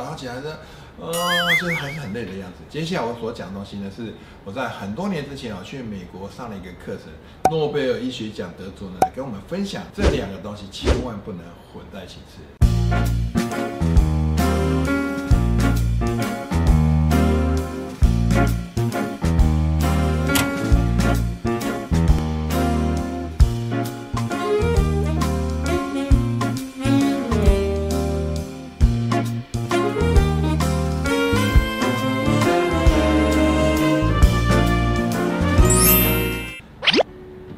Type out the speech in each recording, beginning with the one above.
然后起来的，呃，就是还是很累的样子。接下来我所讲的东西呢，是我在很多年之前啊去美国上了一个课程，诺贝尔医学奖得主呢来跟我们分享这两个东西千万不能混在一起吃。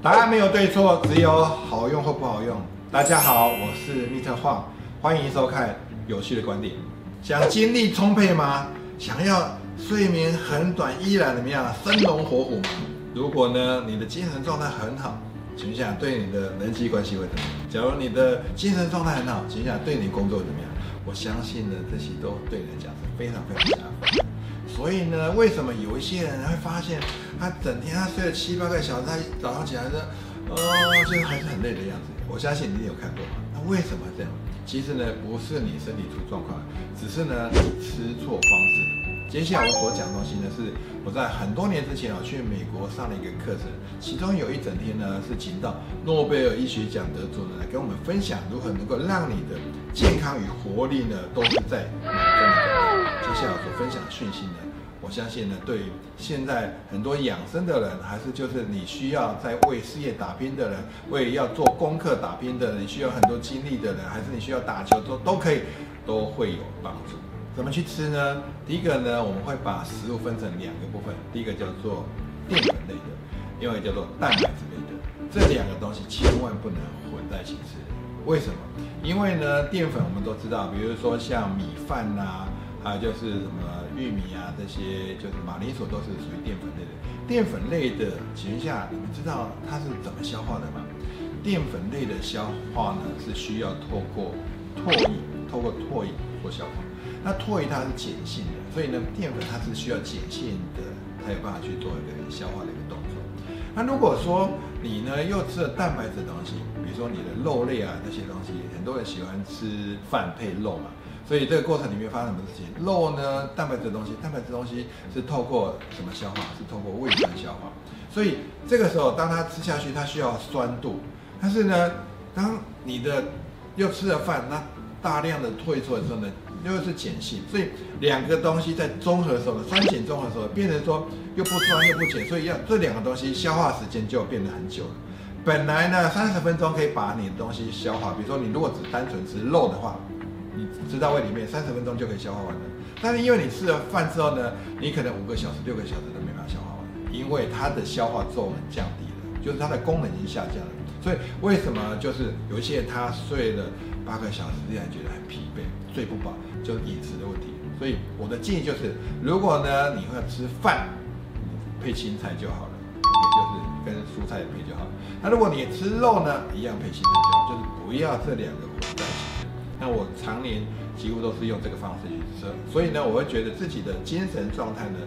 答案没有对错，只有好用或不好用。大家好，我是密特晃，欢迎收看有趣的观点。想精力充沛吗？想要睡眠很短依然怎么样？生龙活虎吗？如果呢，你的精神状态很好，请问一下对你的人际关系会怎么样？假如你的精神状态很好，请问一下对你工作怎么样？我相信呢，这些都对你来讲是非常非常加分。所以呢，为什么有一些人会发现他整天他睡了七八个小时，他早上起来的，呃，就是还是很累的样子？我相信你有看过嘛。那为什么这样？其实呢，不是你身体出状况，只是呢你吃错方式。接下来我所讲东西呢，是我在很多年之前啊去美国上了一个课程，其中有一整天呢是请到诺贝尔医学奖得主呢来跟我们分享如何能够让你的健康与活力呢都是在满分的。接下来我所分享的讯息呢，我相信呢，对现在很多养生的人，还是就是你需要在为事业打拼的人，为要做功课打拼的人，需要很多精力的人，还是你需要打球都都可以，都会有帮助。怎么去吃呢？第一个呢，我们会把食物分成两个部分，第一个叫做淀粉类的，另外叫做蛋白质类的。这两个东西千万不能混在一起吃。为什么？因为呢，淀粉我们都知道，比如说像米饭呐、还有就是什么玉米啊，这些就是马铃薯都是属于淀粉类的。淀粉类的，情况下，你们知道它是怎么消化的吗？淀粉类的消化呢，是需要透过唾液，过唾液做消化。那唾液它是碱性的，所以呢，淀粉它是需要碱性的，才有办法去做一个消化的一个动作。那如果说你呢又吃了蛋白质的东西，比如说你的肉类啊那些东西，很多人喜欢吃饭配肉嘛，所以这个过程里面发生什么事情？肉呢，蛋白质的东西，蛋白质东西是透过什么消化？是透过胃酸消化。所以这个时候，当它吃下去，它需要酸度，但是呢，当你的又吃了饭，那大量的退出的时候呢，又是碱性，所以两个东西在综合的时候呢，酸碱综合的时候，变成说又不酸又不碱，所以要这两个东西消化时间就变得很久了。本来呢，三十分钟可以把你的东西消化，比如说你如果只单纯吃肉的话，你吃到胃里面三十分钟就可以消化完了。但是因为你吃了饭之后呢，你可能五个小时、六个小时都没办法消化完，因为它的消化作用降低了，就是它的功能已经下降了。所以为什么就是有一些人他睡了八个小时，依然觉得很疲惫，睡不饱，就饮食的问题。所以我的建议就是，如果呢你会吃饭，配青菜就好了，也就是跟蔬菜配就好。那如果你吃肉呢，一样配青菜就好，就是不要这两个混在一起。那我常年几乎都是用这个方式去吃，所以呢，我会觉得自己的精神状态呢，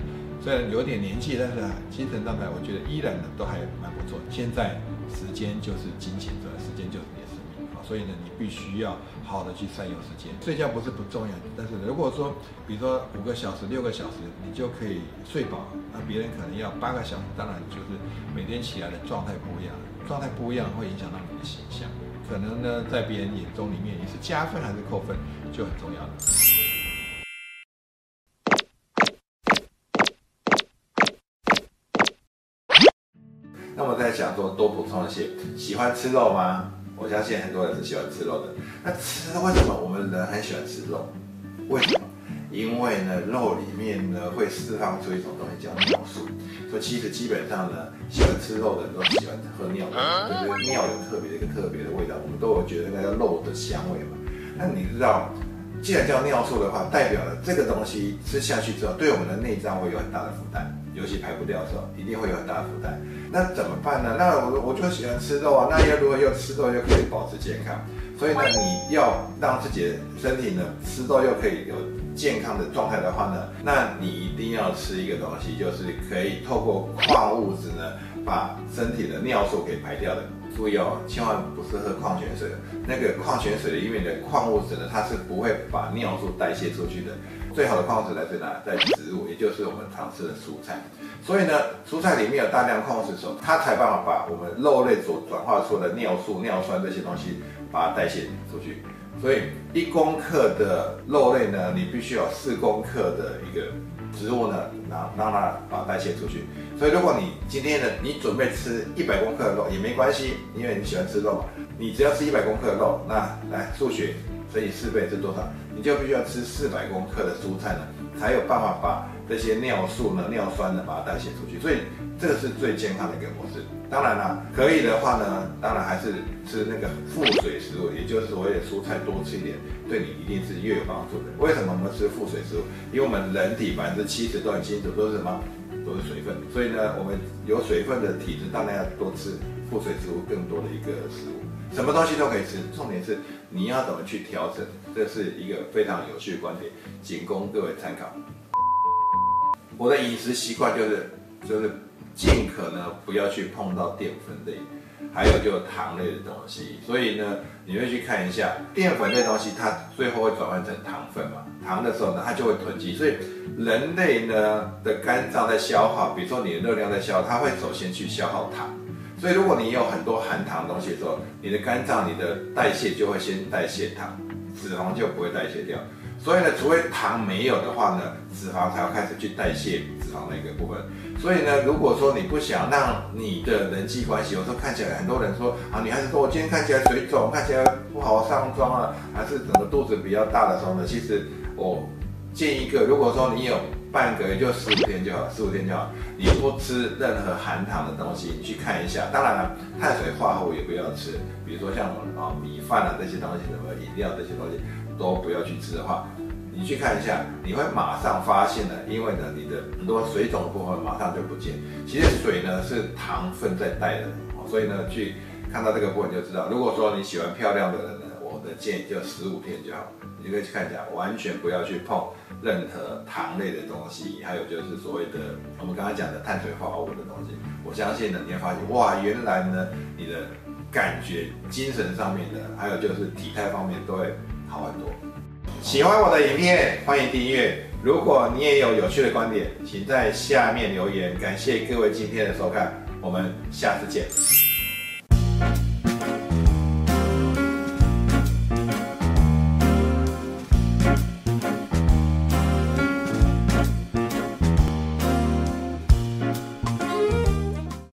虽然有点年纪，但是精神状态我觉得依然呢都还蛮不错。现在时间就是金钱，这所以呢，你必须要好的去善用时间。睡觉不是不重要，但是如果说比如说五个小时、六个小时，你就可以睡饱，那别人可能要八个小时，当然就是每天起来的状态不一样，状态不一样会影响到你的形象。可能呢，在别人眼中里面，你是加分还是扣分，就很重要了。那我在想说，多补充一些，喜欢吃肉吗？我相信很多人是喜欢吃肉的。那吃为什么我们人很喜欢吃肉？为什么？因为呢，肉里面呢会释放出一种东西叫尿素。所以其实基本上呢，喜欢吃肉的人都喜欢喝尿的，就是尿有特别的一个特别的味道，我们都有觉得那叫肉的香味嘛。那你知道，既然叫尿素的话，代表了这个东西吃下去之后，对我们的内脏会有很大的负担，尤其排不掉的时候，一定会有很大的负担。那怎么办呢？那我我就喜欢吃肉啊，那又如何又吃肉又可以保持健康？所以呢，你要让自己的身体呢吃肉又可以有健康的状态的话呢，那你一定要吃一个东西，就是可以透过矿物质呢把身体的尿素给排掉的。注意哦，千万不是喝矿泉水，那个矿泉水里面的矿物质呢，它是不会把尿素代谢出去的。最好的矿物质来自哪？在植物，也就是我们常吃的蔬菜。所以呢，蔬菜里面有大量矿物质的时候，它才办法把我们肉类所转化出的尿素、尿酸这些东西，把它代谢出去。所以一公克的肉类呢，你必须有四公克的一个植物呢，让让它把代谢出去。所以如果你今天呢，你准备吃一百公克的肉也没关系，因为你喜欢吃肉嘛，你只要吃一百公克的肉，那来数学乘以四倍是多少？你就必须要吃四百公克的蔬菜呢，才有办法把这些尿素呢、尿酸呢把它代谢出去。所以这个是最健康的一个模式。当然了，可以的话呢，当然还是吃那个富水食物，也就是所谓的蔬菜多吃一点，对你一定是越有帮助的。为什么我们吃富水食物？因为我们人体百分之七十都很清楚都是什么？都是水分。所以呢，我们有水分的体质，当然要多吃富水食物更多的一个食物。什么东西都可以吃，重点是你要怎么去调整，这是一个非常有趣的观点，仅供各位参考。我的饮食习惯就是就是尽可能不要去碰到淀粉类，还有就糖类的东西。所以呢，你会去看一下淀粉类东西，它最后会转换成糖分嘛？糖的时候呢，它就会囤积。所以人类呢的肝脏在消耗，比如说你的热量在消耗，它会首先去消耗糖。所以，如果你有很多含糖的东西的时候，你的肝脏、你的代谢就会先代谢糖，脂肪就不会代谢掉。所以呢，除非糖没有的话呢，脂肪才要开始去代谢脂肪那个部分。所以呢，如果说你不想让你的人际关系，有时候看起来很多人说啊，女孩子说我今天看起来水肿，看起来不好上妆啊，还是整个肚子比较大的时候呢，其实我建议一个，如果说你有。半个月就十五天就好，十五天就好。你不吃任何含糖的东西，你去看一下。当然了，碳水化合物也不要吃，比如说像啊米饭啊这些东西，什么饮料这些东西都不要去吃的话，你去看一下，你会马上发现的，因为呢你的很多水肿的部分马上就不见。其实水呢是糖分在带的，所以呢去看到这个部分就知道。如果说你喜欢漂亮的人呢，我的建议就十五天就好。你可以去看一下，完全不要去碰任何糖类的东西，还有就是所谓的我们刚刚讲的碳水化合物的东西。我相信呢，你会发现哇，原来呢，你的感觉、精神上面的，还有就是体态方面都会很多。喜欢我的影片，欢迎订阅。如果你也有有趣的观点，请在下面留言。感谢各位今天的收看，我们下次见。